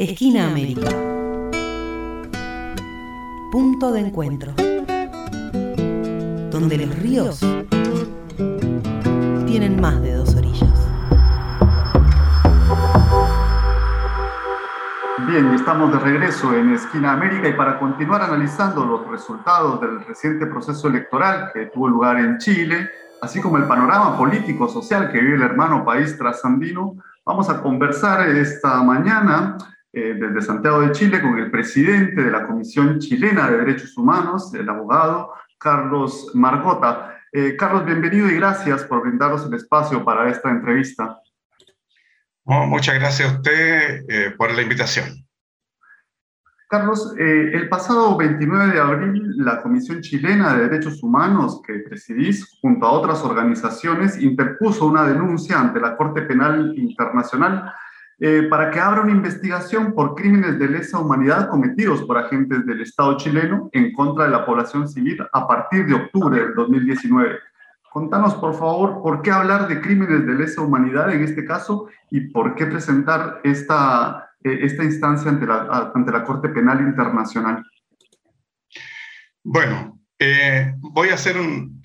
Esquina América. Punto de encuentro. Donde los ríos tienen más de dos orillas. Bien, estamos de regreso en Esquina América y para continuar analizando los resultados del reciente proceso electoral que tuvo lugar en Chile, así como el panorama político social que vive el hermano país trasandino, vamos a conversar esta mañana eh, desde Santiago de Chile con el presidente de la Comisión Chilena de Derechos Humanos, el abogado Carlos Margota. Eh, Carlos, bienvenido y gracias por brindarnos el espacio para esta entrevista. muchas gracias a usted eh, por la invitación. Carlos, eh, el pasado 29 de abril, la Comisión Chilena de Derechos Humanos, que presidís, junto a otras organizaciones, interpuso una denuncia ante la Corte Penal Internacional eh, para que abra una investigación por crímenes de lesa humanidad cometidos por agentes del Estado chileno en contra de la población civil a partir de octubre del 2019. Contanos, por favor, por qué hablar de crímenes de lesa humanidad en este caso y por qué presentar esta eh, esta instancia ante la, ante la Corte Penal Internacional? Bueno, eh, voy a hacer un,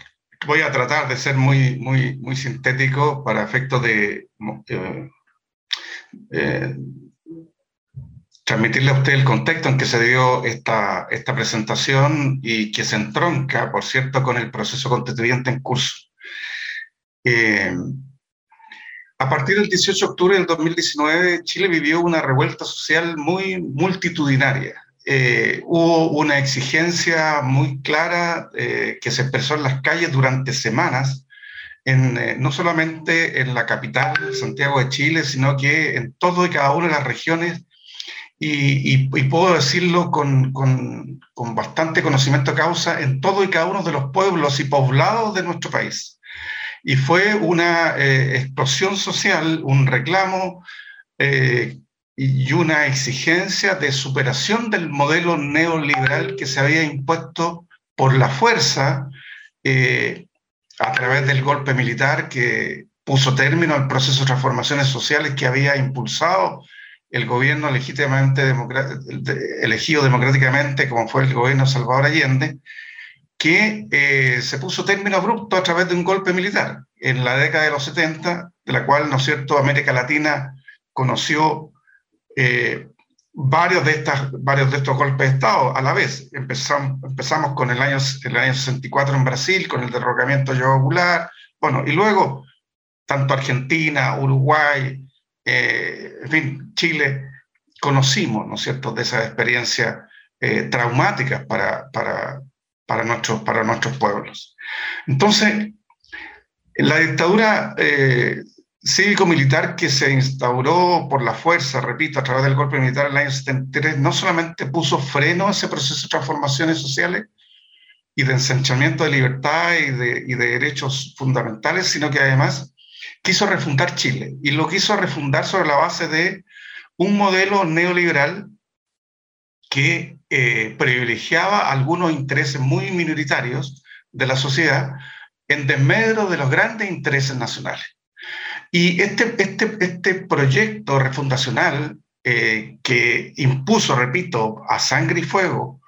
voy a tratar de ser muy, muy, muy sintético para efectos de transmitirle a usted el contexto en que se dio esta, esta presentación y que se entronca, por cierto, con el proceso constituyente en curso. A partir del 18 de octubre del 2019, Chile vivió una revuelta social muy multitudinaria. Eh, hubo una exigencia muy clara eh, que se expresó en las calles durante semanas, en, eh, no solamente en la capital, Santiago de Chile, sino que en todo y cada una de las regiones, y, y puedo decirlo con, con, con bastante conocimiento de causa, en todo y cada uno de los pueblos y poblados de nuestro país. Y fue una eh, explosión social, un reclamo eh, y una exigencia de superación del modelo neoliberal que se había impuesto por la fuerza eh, a través del golpe militar que puso término al proceso de transformaciones sociales que había impulsado el gobierno legítimamente elegido democráticamente, como fue el gobierno de Salvador Allende, que eh, se puso término abrupto a través de un golpe militar en la década de los 70, de la cual, ¿no es cierto?, América Latina conoció eh, varios, de estas, varios de estos golpes de Estado a la vez. Empezamos, empezamos con el año, el año 64 en Brasil, con el derrocamiento yogular, bueno, y luego tanto Argentina, Uruguay, eh, en fin, Chile, conocimos, ¿no es cierto?, de esas experiencias traumáticas para, para, para nuestros, para nuestros pueblos. Entonces, la dictadura eh, cívico-militar que se instauró por la fuerza, repito, a través del golpe militar en el año 73, no solamente puso freno a ese proceso de transformaciones sociales y de ensanchamiento de libertad y de, derechos fundamentales, sino que además quiso refundar Chile y lo quiso refundar sobre la base de un modelo neoliberal que eh, privilegiaba algunos intereses muy minoritarios de la sociedad en desmedro de los grandes intereses nacionales. Y este, este, este proyecto refundacional eh, que impuso, repito, a sangre y fuego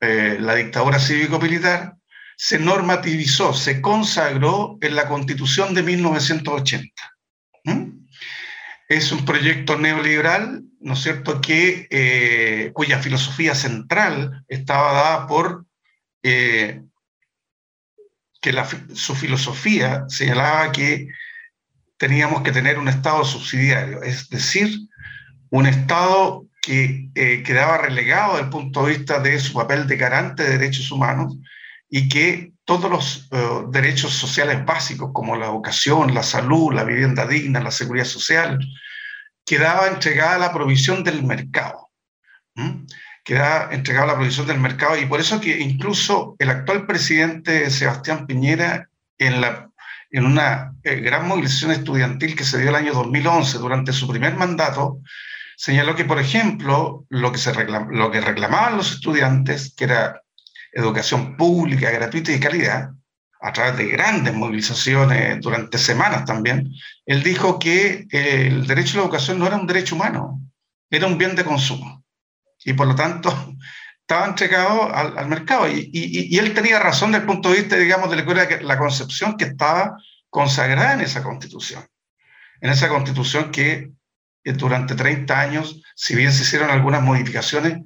eh, la dictadura cívico-militar, se normativizó, se consagró en la Constitución de 1980. Es un proyecto neoliberal ¿no es cierto?, que, eh, cuya filosofía central estaba dada por que su filosofía señalaba que teníamos que tener un Estado subsidiario, es decir, un Estado que eh, quedaba relegado desde el punto de vista de su papel de garante de derechos humanos y que todos los derechos sociales básicos como la educación, la salud, la vivienda digna, la seguridad social, quedaba entregada la provisión del mercado. Quedaba entregada la provisión del mercado y por eso que incluso el actual presidente Sebastián Piñera en, la, en una eh, gran movilización estudiantil que se dio el año 2011 durante su primer mandato, señaló que, por ejemplo, lo que, se lo que reclamaban los estudiantes, que era educación pública, gratuita y de calidad, a través de grandes movilizaciones durante semanas también, él dijo que el derecho a la educación no era un derecho humano, era un bien de consumo. Y por lo tanto estaba entregado al, mercado. Y, él tenía razón desde el punto de vista, digamos, de la, concepción que estaba consagrada en esa constitución. En esa constitución que eh, durante 30 años, si bien se hicieron algunas modificaciones,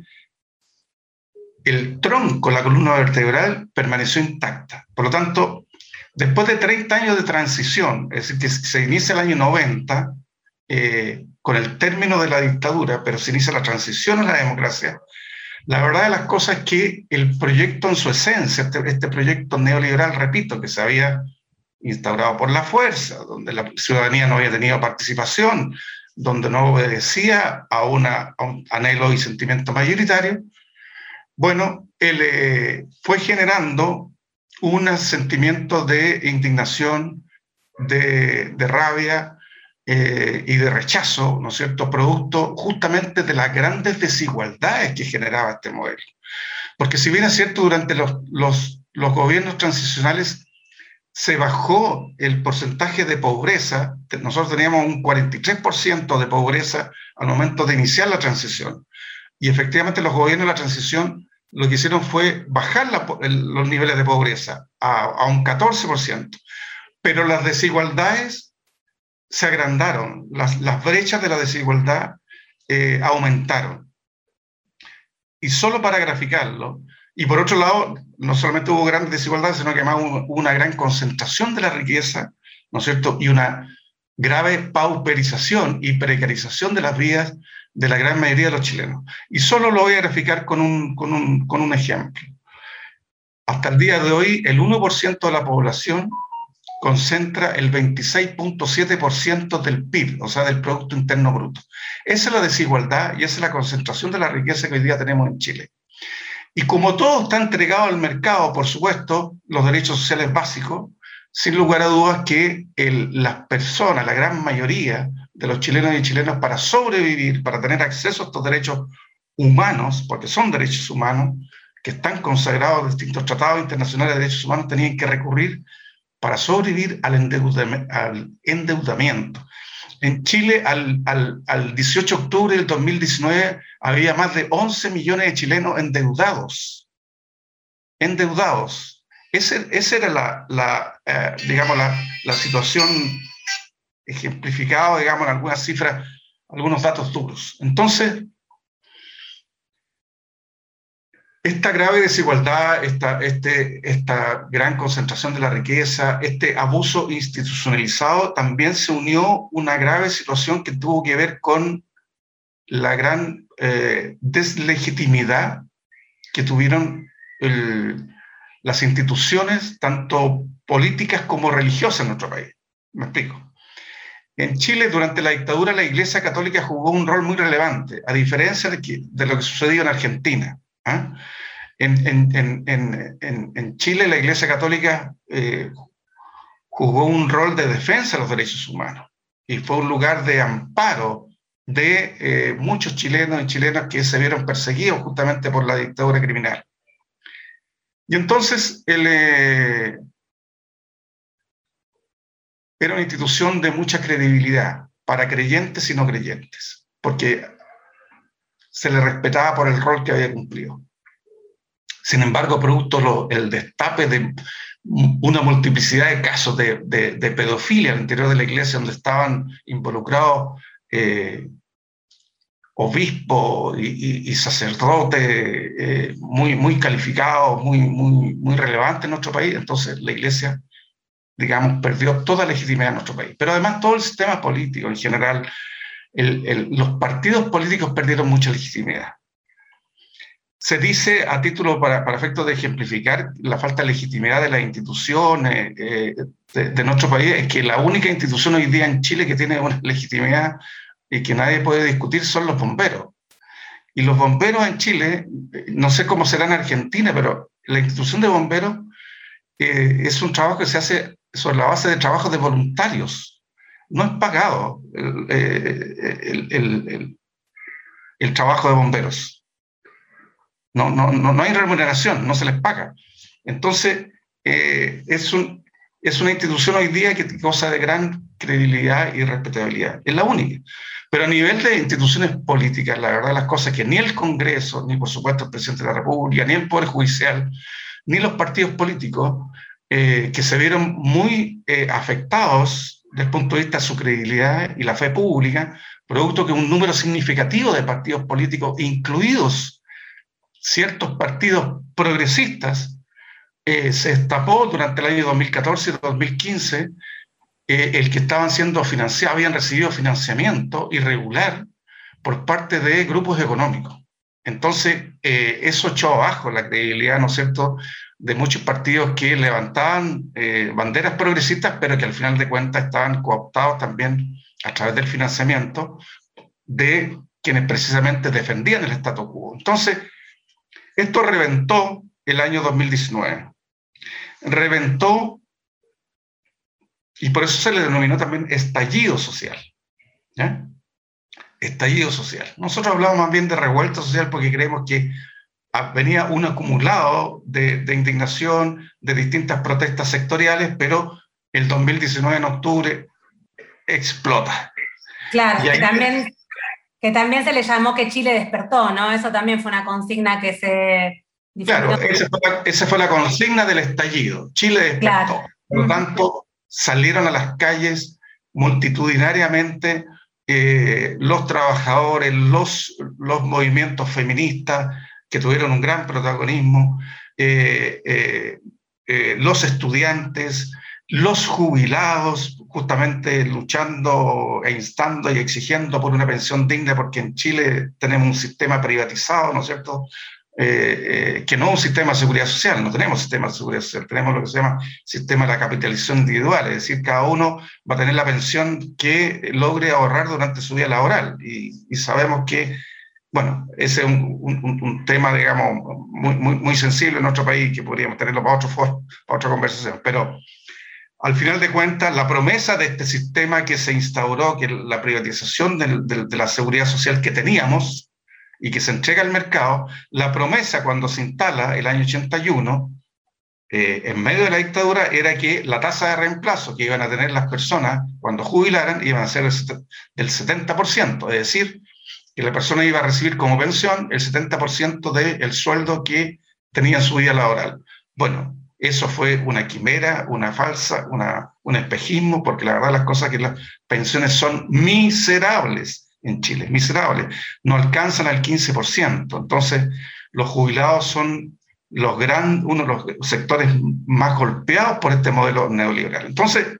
el tronco, la columna vertebral, permaneció intacta. Por lo tanto, después de 30 años de transición, es decir, que se inicia el año 90, eh, con el término de la dictadura, pero se inicia la transición a la democracia, la verdad de las cosas es que el proyecto en su esencia, este, este, proyecto neoliberal, repito, que se había instaurado por la fuerza, donde la ciudadanía no había tenido participación, donde no obedecía a, un anhelo y sentimiento mayoritario, bueno, eh, fue generando un sentimiento de indignación, de rabia, eh, y de rechazo, ¿no es cierto?, producto justamente de las grandes desigualdades que generaba este modelo. Porque si bien es cierto, durante los, los, los gobiernos transicionales se bajó el porcentaje de pobreza, nosotros teníamos un 43% de pobreza al momento de iniciar la transición, y efectivamente los gobiernos de la transición lo que hicieron fue bajar los niveles de pobreza a, a un 14%, pero las desigualdades se agrandaron, las, brechas de la desigualdad eh, aumentaron. Y solo para graficarlo, y por otro lado, no solamente hubo grandes desigualdades, sino que además hubo una gran concentración de la riqueza, ¿no es cierto? Y una grave pauperización y precarización de las vidas de la gran mayoría de los chilenos. Y solo lo voy a graficar con un, con un, con un ejemplo. Hasta el día de hoy, el 1% de la población concentra el 26.7% del PIB, o sea, del Producto Interno Bruto. Esa es la desigualdad y esa es la concentración de la riqueza que hoy día tenemos en Chile. Y como todo está entregado al mercado, por supuesto, los derechos sociales básicos, sin lugar a dudas que las personas, la gran mayoría de los chilenos y chilenas, para sobrevivir, para tener acceso a estos derechos humanos, porque son derechos humanos, que están consagrados en distintos tratados internacionales de derechos humanos, tenían que recurrir para sobrevivir al, endeudamiento. En Chile, al, 18 de octubre del 2019, había más de 11 millones de chilenos endeudados. Endeudados. esa era la, eh, digamos, la, situación ejemplificada, digamos, en algunas cifras, algunos datos duros. Entonces, esta grave desigualdad, esta, este, esta gran concentración de la riqueza, este abuso institucionalizado, también se unió una grave situación que tuvo que ver con la gran eh, deslegitimidad que tuvieron las instituciones, tanto políticas como religiosas en nuestro país. Me explico. En Chile, durante la dictadura, la Iglesia Católica jugó un rol muy relevante, a diferencia de, de lo que sucedió en Argentina. ¿Ah? En, Chile la Iglesia Católica eh, jugó un rol de defensa de los derechos humanos y fue un lugar de amparo de eh, muchos chilenos y chilenas que se vieron perseguidos justamente por la dictadura criminal. Y entonces eh, era una institución de mucha credibilidad para creyentes y no creyentes, porque se le respetaba por el rol que había cumplido. Sin embargo, producto el destape de una multiplicidad de casos de, pedofilia al interior de la iglesia donde estaban involucrados eh, obispos y, sacerdotes eh, muy, muy calificados, muy, muy, muy relevantes en nuestro país, entonces la iglesia, digamos, perdió toda legitimidad en nuestro país. Pero además todo el sistema político en general, los partidos políticos perdieron mucha legitimidad. Se dice, a título para, para efectos de ejemplificar la falta de legitimidad de las instituciones eh, de, nuestro país, es que la única institución hoy día en Chile que tiene una legitimidad y que nadie puede discutir son los bomberos. Y los bomberos en Chile, no sé cómo será en Argentina, pero la institución de bomberos eh, es un trabajo que se hace sobre la base de trabajos de voluntarios. No es pagado el, eh, el, trabajo de bomberos. No, no, no, no hay remuneración, no se les paga. Entonces, eh, es un, es una institución hoy día que goza de gran credibilidad y respetabilidad. Es la única. Pero a nivel de instituciones políticas, la verdad las cosas que ni el Congreso, ni por supuesto el presidente de la República, ni el Poder Judicial, ni los partidos políticos, eh, que se vieron muy afectados desde el punto de vista de su credibilidad y la fe pública, producto que un número significativo de partidos políticos, incluidos ciertos partidos progresistas, eh, se destapó durante el año 2014 y 2015 eh, el que estaban siendo financiados, habían recibido financiamiento irregular por parte de grupos económicos. Entonces, eh, eso echó abajo la credibilidad, ¿no es cierto?, de muchos partidos que levantaban banderas progresistas, pero que al final de cuentas estaban cooptados también a través del financiamiento de quienes precisamente defendían el statu quo. Entonces, esto reventó el año 2019 reventó y por eso se le denominó también estallido social. Estallido social. Nosotros hablamos más bien de revuelta social porque creemos que venía un acumulado de, indignación, de distintas protestas sectoriales, pero el 2019 en octubre explota. Claro, que también, que también se le llamó que Chile despertó, ¿no? Eso también fue una consigna que se Claro, esa fue, la, consigna del estallido. Chile despertó. Por lo tanto, salieron a las calles multitudinariamente eh, los trabajadores, los, los movimientos feministas que tuvieron un gran protagonismo, eh, eh, los estudiantes, los jubilados, justamente luchando e instando y exigiendo por una pensión digna, porque en Chile tenemos un sistema privatizado, ¿no es cierto?, eh, eh, que no un sistema de seguridad social, no tenemos sistema de seguridad social, tenemos lo que se llama sistema de la capitalización individual, es decir, cada uno va a tener la pensión que logre ahorrar durante su vida laboral. Y, sabemos que, bueno, ese es un, un, tema, digamos, muy, muy, muy, sensible en nuestro país, que podríamos tenerlo para, otro foro, para otra conversación, pero al final de cuentas, la promesa de este sistema que se instauró, que la privatización de la seguridad social que teníamos, y que se entrega al mercado, la promesa cuando se instala el año 81, eh, en medio de la dictadura, era que la tasa de reemplazo que iban a tener las personas cuando jubilaran iban a ser del 70%, es decir, la persona iba a recibir como pensión el 70% del sueldo que tenía en su vida laboral. Bueno, eso fue una quimera, una falsa, una, un espejismo, porque la verdad las cosas que las pensiones son miserables en Chile, miserables, no alcanzan al 15%. Entonces, los jubilados son los gran, uno de los sectores más golpeados por este modelo neoliberal. Entonces,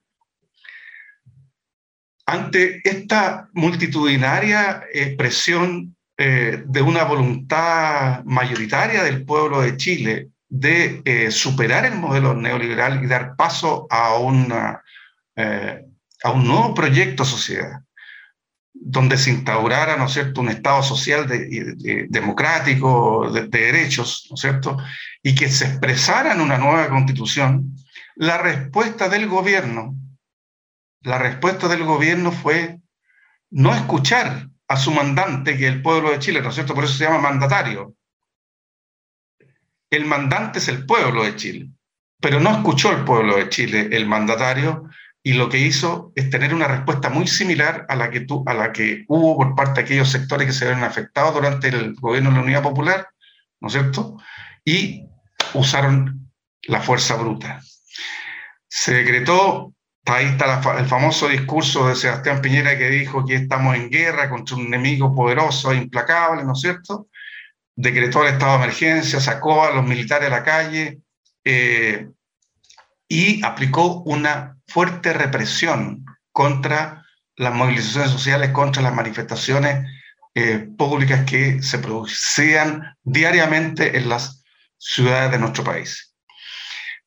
ante esta multitudinaria expresión eh, de una voluntad mayoritaria del pueblo de Chile de eh, superar el modelo neoliberal y dar paso a, una, eh, a un nuevo proyecto sociedad, donde se instaurara, ¿no es cierto?, un Estado social democrático, de, derechos, ¿no es cierto?, y que se expresara en una nueva constitución, la respuesta del gobierno, la respuesta del gobierno fue no escuchar a su mandante, que es el pueblo de Chile, ¿no es cierto?, por eso se llama mandatario. El mandante es el pueblo de Chile, pero no escuchó el pueblo de Chile, el mandatario, y lo que hizo es tener una respuesta muy similar a la que, tu, a la que hubo por parte de aquellos sectores que se vieron afectados durante el gobierno de la Unidad Popular, ¿no es cierto? Y usaron la fuerza bruta. Se decretó, ahí está el famoso discurso de Sebastián Piñera que dijo que estamos en guerra contra un enemigo poderoso e implacable, ¿no es cierto? Decretó el estado de emergencia, sacó a los militares a la calle eh, y aplicó una fuerte represión contra las movilizaciones sociales, contra las manifestaciones eh, públicas que se producían diariamente en las ciudades de nuestro país.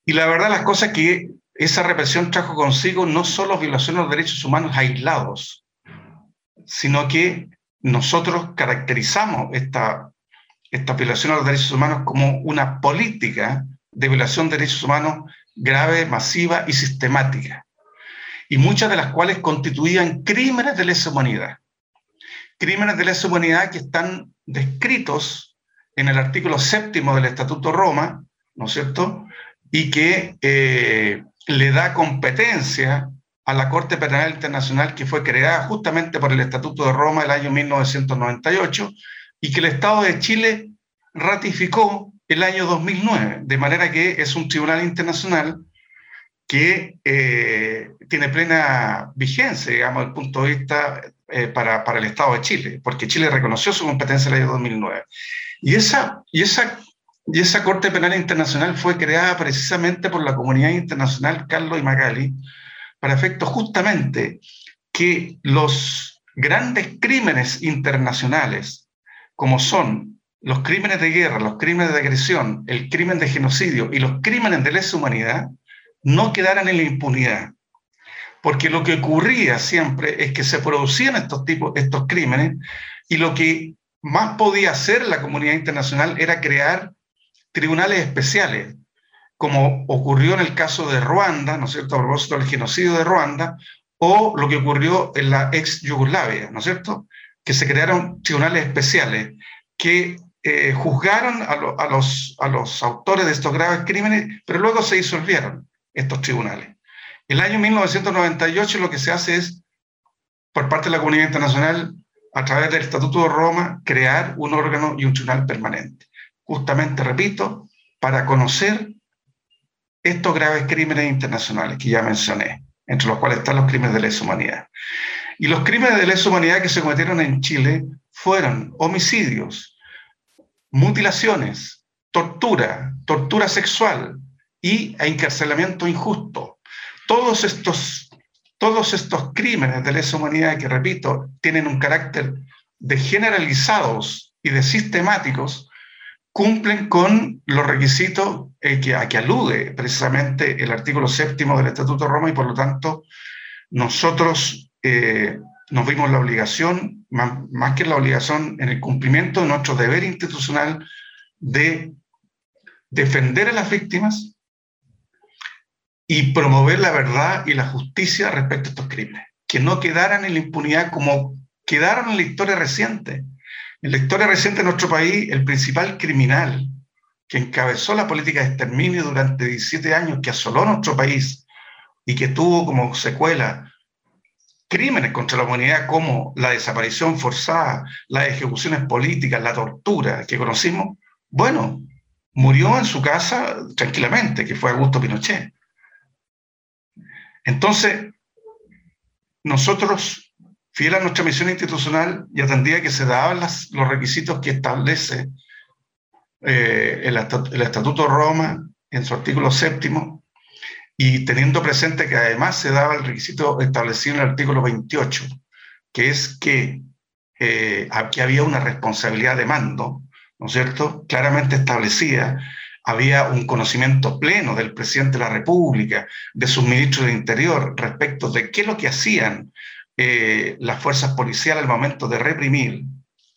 Y la verdad, las cosas que esa represión trajo consigo no solo violaciones de los derechos humanos aislados, sino que nosotros caracterizamos esta, esta violación a los derechos humanos como una política de violación de derechos humanos grave, masiva y sistemática, y muchas de las cuales constituían crímenes de lesa humanidad. Crímenes de lesa humanidad que están descritos en el artículo séptimo del Estatuto Roma, ¿no es cierto? Y que eh, le da competencia a la Corte Penal Internacional que fue creada justamente por el Estatuto de Roma del año 1998 y que el Estado de Chile ratificó el año 2009, de manera que es un tribunal internacional que eh, tiene plena vigencia, digamos, desde el punto de vista eh, para, para, el Estado de Chile, porque Chile reconoció su competencia en el año 2009. Y esa, y, esa, y esa Corte Penal Internacional fue creada precisamente por la comunidad internacional Carlos y Magali, para efecto justamente que los grandes crímenes internacionales, como son los crímenes de guerra, los crímenes de agresión, el crimen de genocidio y los crímenes de lesa humanidad, no quedaran en la impunidad. Porque lo que ocurría siempre es que se producían estos tipos, estos crímenes, y lo que más podía hacer la comunidad internacional era crear tribunales especiales, como ocurrió en el caso de Ruanda, ¿no es cierto?, a propósito del genocidio de Ruanda, o lo que ocurrió en la ex Yugoslavia, ¿no es cierto?, que se crearon tribunales especiales que eh, juzgaron a, los, a los autores de estos graves crímenes, pero luego se disolvieron estos tribunales. El año 1998 lo que se hace es, por parte de la comunidad internacional, a través del Estatuto de Roma, crear un órgano y un tribunal permanente. Justamente, repito, para conocer estos graves crímenes internacionales que ya mencioné, entre los cuales están los crímenes de lesa humanidad. Y los crímenes de lesa humanidad que se cometieron en Chile fueron homicidios, mutilaciones, tortura, tortura sexual y encarcelamiento injusto. Todos estos, todos estos crímenes de lesa humanidad que, repito, tienen un carácter de generalizados y de sistemáticos, cumplen con los requisitos eh, que, a que alude precisamente el artículo séptimo del Estatuto de Roma y por lo tanto nosotros eh, nos vimos la obligación, más, que la obligación, en el cumplimiento de nuestro deber institucional de defender a las víctimas y promover la verdad y la justicia respecto a estos crímenes, que no quedaran en la impunidad como quedaron en la historia reciente. En la historia reciente de nuestro país, el principal criminal que encabezó la política de exterminio durante 17 años, que asoló nuestro país y que tuvo como secuela crímenes contra la humanidad como la desaparición forzada, las ejecuciones políticas, la tortura que conocimos, bueno, murió en su casa tranquilamente, que fue Augusto Pinochet. Entonces, nosotros, fiel a nuestra misión institucional y atendía que se daban los requisitos que establece eh, el, el Estatuto Roma en su artículo séptimo, y teniendo presente que además se daba el requisito establecido en el artículo 28, que es que eh, había una responsabilidad de mando, ¿no es cierto? Claramente establecida, había un conocimiento pleno del presidente de la República, de sus ministros de Interior, respecto de qué es lo que hacían eh, las fuerzas policiales al momento de reprimir,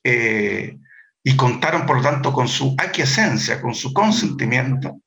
eh, y contaron, por lo tanto, con su aquiescencia, con su consentimiento,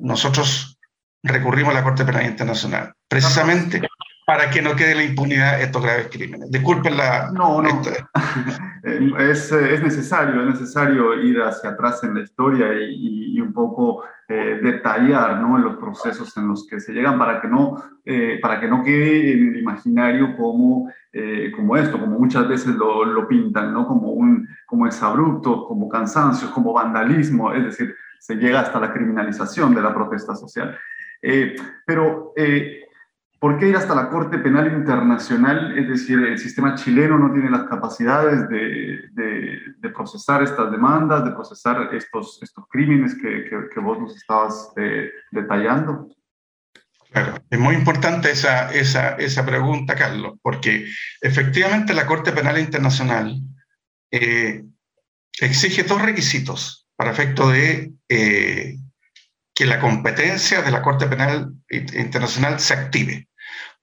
nosotros recurrimos a la Corte Penal Internacional, precisamente para que no quede la impunidad estos graves crímenes. Disculpen la... No, no. es, es, necesario, es necesario ir hacia atrás en la historia y, y un poco eh, detallar ¿no? los procesos en los que se llegan para que no, eh, para que no quede en el imaginario como, eh, como esto, como muchas veces lo, lo pintan, ¿no? como, un, como exabrupto, como cansancio, como vandalismo, es decir, se llega hasta la criminalización de la protesta social. Eh, pero, eh, ¿por qué ir hasta la Corte Penal Internacional? Es decir, el sistema chileno no tiene las capacidades de, procesar estas demandas, de procesar estos, estos crímenes que, vos nos estabas eh, detallando. Claro, es muy importante esa, esa, esa, pregunta, Carlos, porque efectivamente la Corte Penal Internacional exige dos requisitos para efecto de que la competencia de la Corte Penal Internacional se active.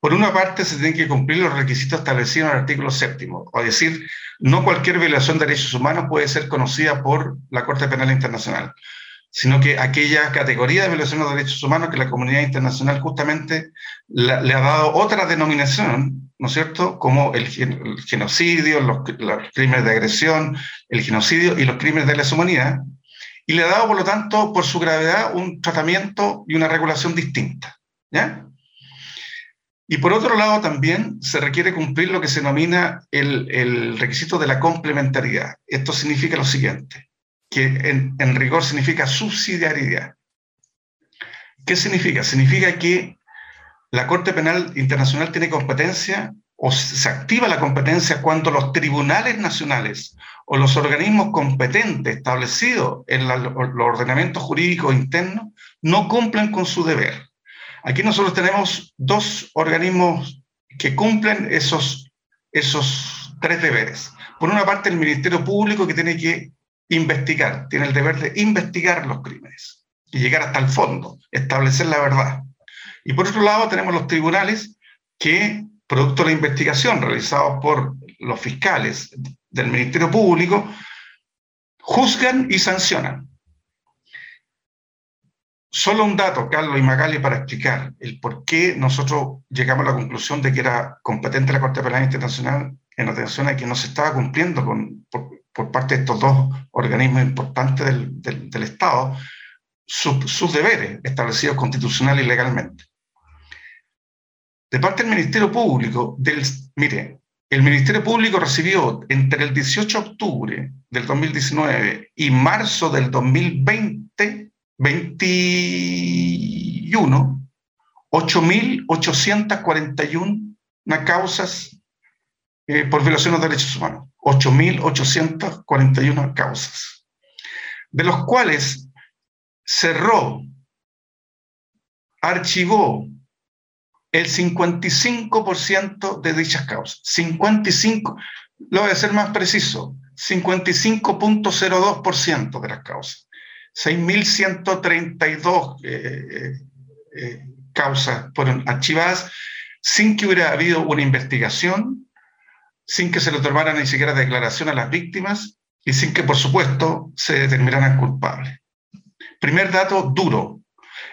Por una parte, se tienen que cumplir los requisitos establecidos en el artículo séptimo, es decir, no cualquier violación de derechos humanos puede ser conocida por la Corte Penal Internacional, sino que aquella categoría de violación de derechos humanos que la comunidad internacional justamente le ha dado otra denominación, ¿no es cierto?, como el, genocidio, los, los, crímenes de agresión, el genocidio y los crímenes de lesa humanidad, y le ha dado, por lo tanto, por su gravedad, un tratamiento y una regulación distinta. ¿Ya? Y por otro lado, también se requiere cumplir lo que se denomina el, requisito de la complementariedad. Esto significa lo siguiente, que en, en, rigor significa subsidiariedad. ¿Qué significa? Significa que la Corte Penal Internacional tiene competencia o se activa la competencia cuando los tribunales nacionales o los organismos competentes establecidos en la, los ordenamientos jurídicos internos no cumplen con su deber. Aquí nosotros tenemos dos organismos que cumplen esos, esos tres deberes. Por una parte, el Ministerio Público que tiene que investigar, tiene el deber de investigar los crímenes y llegar hasta el fondo, establecer la verdad. Y por otro lado, tenemos los tribunales que, producto de la investigación realizada por los fiscales del Ministerio Público, juzgan y sancionan. Solo un dato, Carlos y Magali, para explicar el por qué nosotros llegamos a la conclusión de que era competente la Corte Penal Internacional en atención a que no se estaba cumpliendo por, parte de estos dos organismos importantes del, Estado su, sus deberes establecidos constitucional y legalmente. De parte del Ministerio Público, del, mire, el Ministerio Público recibió entre el 18 de octubre del 2019 y marzo del 2020 21, 8.841 causas eh, por violación de derechos humanos. 8.841 causas. De los cuales cerró, archivó el 55% de dichas causas. 55, lo voy a ser más preciso, 55.02% de las causas. 6.132 eh, eh, causas fueron archivadas sin que hubiera habido una investigación, sin que se le tomara ni siquiera declaración a las víctimas y sin que, por supuesto, se determinaran culpables. Primer dato duro.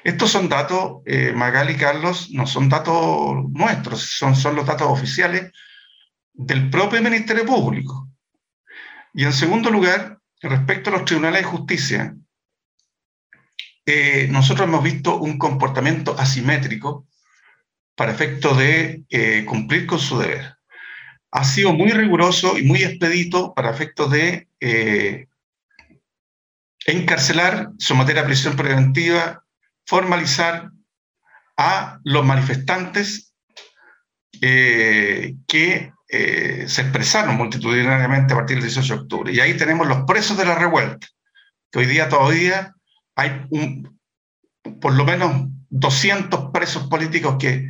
Estos son datos, eh, y Carlos, no son datos nuestros, son, son los datos oficiales del propio Ministerio Público. Y en segundo lugar, respecto a los tribunales de justicia, nosotros hemos visto un comportamiento asimétrico para efecto de eh, cumplir con su deber. Ha sido muy riguroso y muy expedito para efecto de eh, encarcelar, someter a prisión preventiva, formalizar a los manifestantes eh, que se expresaron multitudinariamente a partir del 18 de octubre. Y ahí tenemos los presos de la revuelta, que hoy día todavía hay por lo menos 200 presos políticos que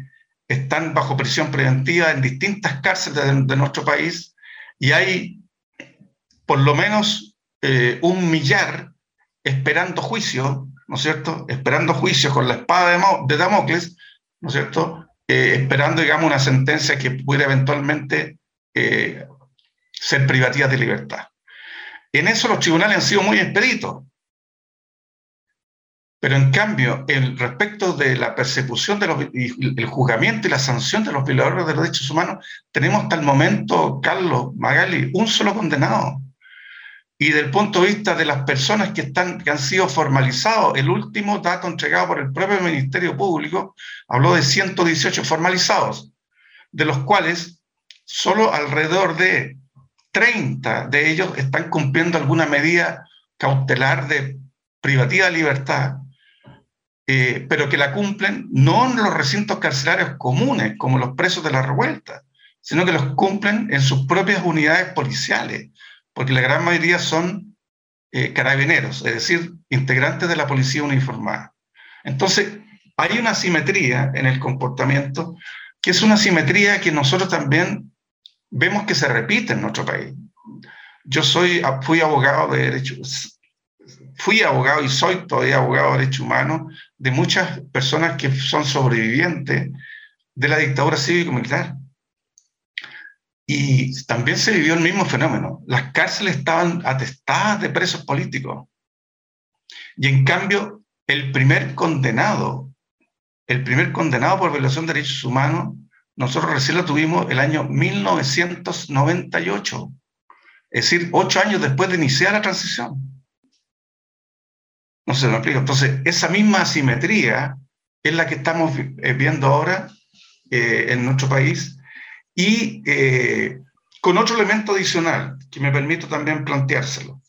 están bajo prisión preventiva en distintas cárceles de, nuestro país y hay por lo menos eh, un millar esperando juicio, ¿no es cierto? Esperando juicio con la espada de, de Damocles, ¿no es cierto? Eh, esperando, digamos, una sentencia que pudiera eventualmente eh, ser privativa de libertad. En eso los tribunales han sido muy expeditos. Pero en cambio, el respecto de la persecución de los, el juzgamiento y la sanción de los violadores de los derechos humanos, tenemos hasta el momento, Carlos Magali, un solo condenado. Y del punto de vista de las personas que, están, que han sido formalizados, el último dato entregado por el propio Ministerio Público habló de 118 formalizados, de los cuales solo alrededor de 30 de ellos están cumpliendo alguna medida cautelar de privativa libertad eh, pero que la cumplen no en los recintos carcelarios comunes, como los presos de la revuelta, sino que los cumplen en sus propias unidades policiales, porque la gran mayoría son eh, carabineros, es decir, integrantes de la policía uniformada. Entonces, hay una simetría en el comportamiento, que es una simetría que nosotros también vemos que se repite en nuestro país. Yo soy, fui abogado de derechos, fui abogado y soy todavía abogado de derechos humanos de muchas personas que son sobrevivientes de la dictadura cívico-militar. Y también se vivió el mismo fenómeno. Las cárceles estaban atestadas de presos políticos. Y en cambio, el primer condenado, el primer condenado por violación de derechos humanos, nosotros recién lo tuvimos el año 1998. Es decir, ocho años después de iniciar la transición. No se lo explico. Entonces, esa misma asimetría es la que estamos viendo ahora en nuestro país y con otro elemento adicional que me permito también planteárselo.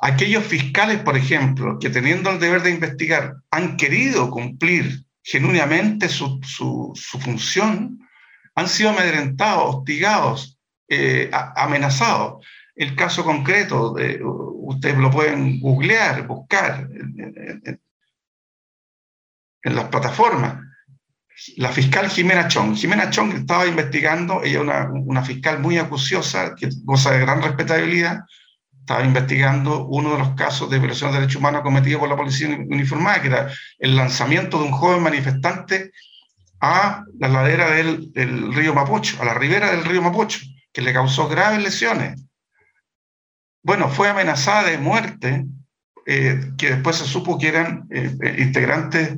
Aquellos fiscales, por ejemplo, que teniendo el deber de investigar han querido cumplir genuinamente su, función, han sido amedrentados, hostigados, eh, amenazados. El caso concreto, de, ustedes lo pueden googlear, buscar en, las plataformas. La fiscal Jimena Chong. Jimena Chong estaba investigando, ella es una, una fiscal muy acuciosa, que goza de gran respetabilidad, estaba investigando uno de los casos de violación de derechos humanos cometidos por la policía uniformada, que era el lanzamiento de un joven manifestante a la ladera del, río Mapocho, a la ribera del río Mapocho, que le causó graves lesiones. Bueno, fue amenazada de muerte, eh, que después se supo que eran eh, eh, integrantes,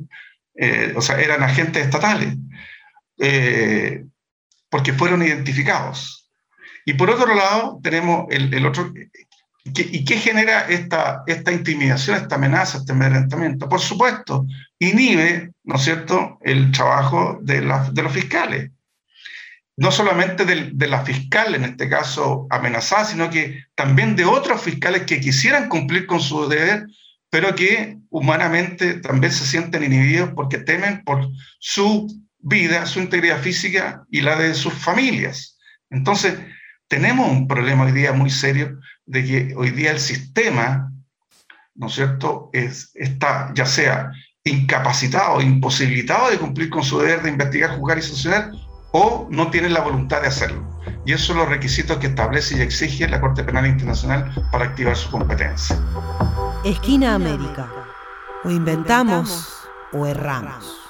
o sea, eran agentes estatales, porque fueron identificados. Y por otro lado, tenemos el, otro, ¿Y qué genera esta, esta intimidación, esta amenaza, este amedrentamiento? Por supuesto, inhibe, ¿no es cierto?, el trabajo de, de los fiscales. No solamente de, la fiscal, en este caso amenazada, sino que también de otros fiscales que quisieran cumplir con su deber, pero que humanamente también se sienten inhibidos porque temen por su vida, su integridad física y la de sus familias. Entonces, tenemos un problema hoy día muy serio de que hoy día el sistema, ¿no es cierto?, es, está ya sea incapacitado, imposibilitado de cumplir con su deber de investigar, juzgar y sancionar, o no tiene la voluntad de hacerlo. Y esos son los requisitos que establece y exige la Corte Penal Internacional para activar su competencia. Esquina América. O inventamos o erramos.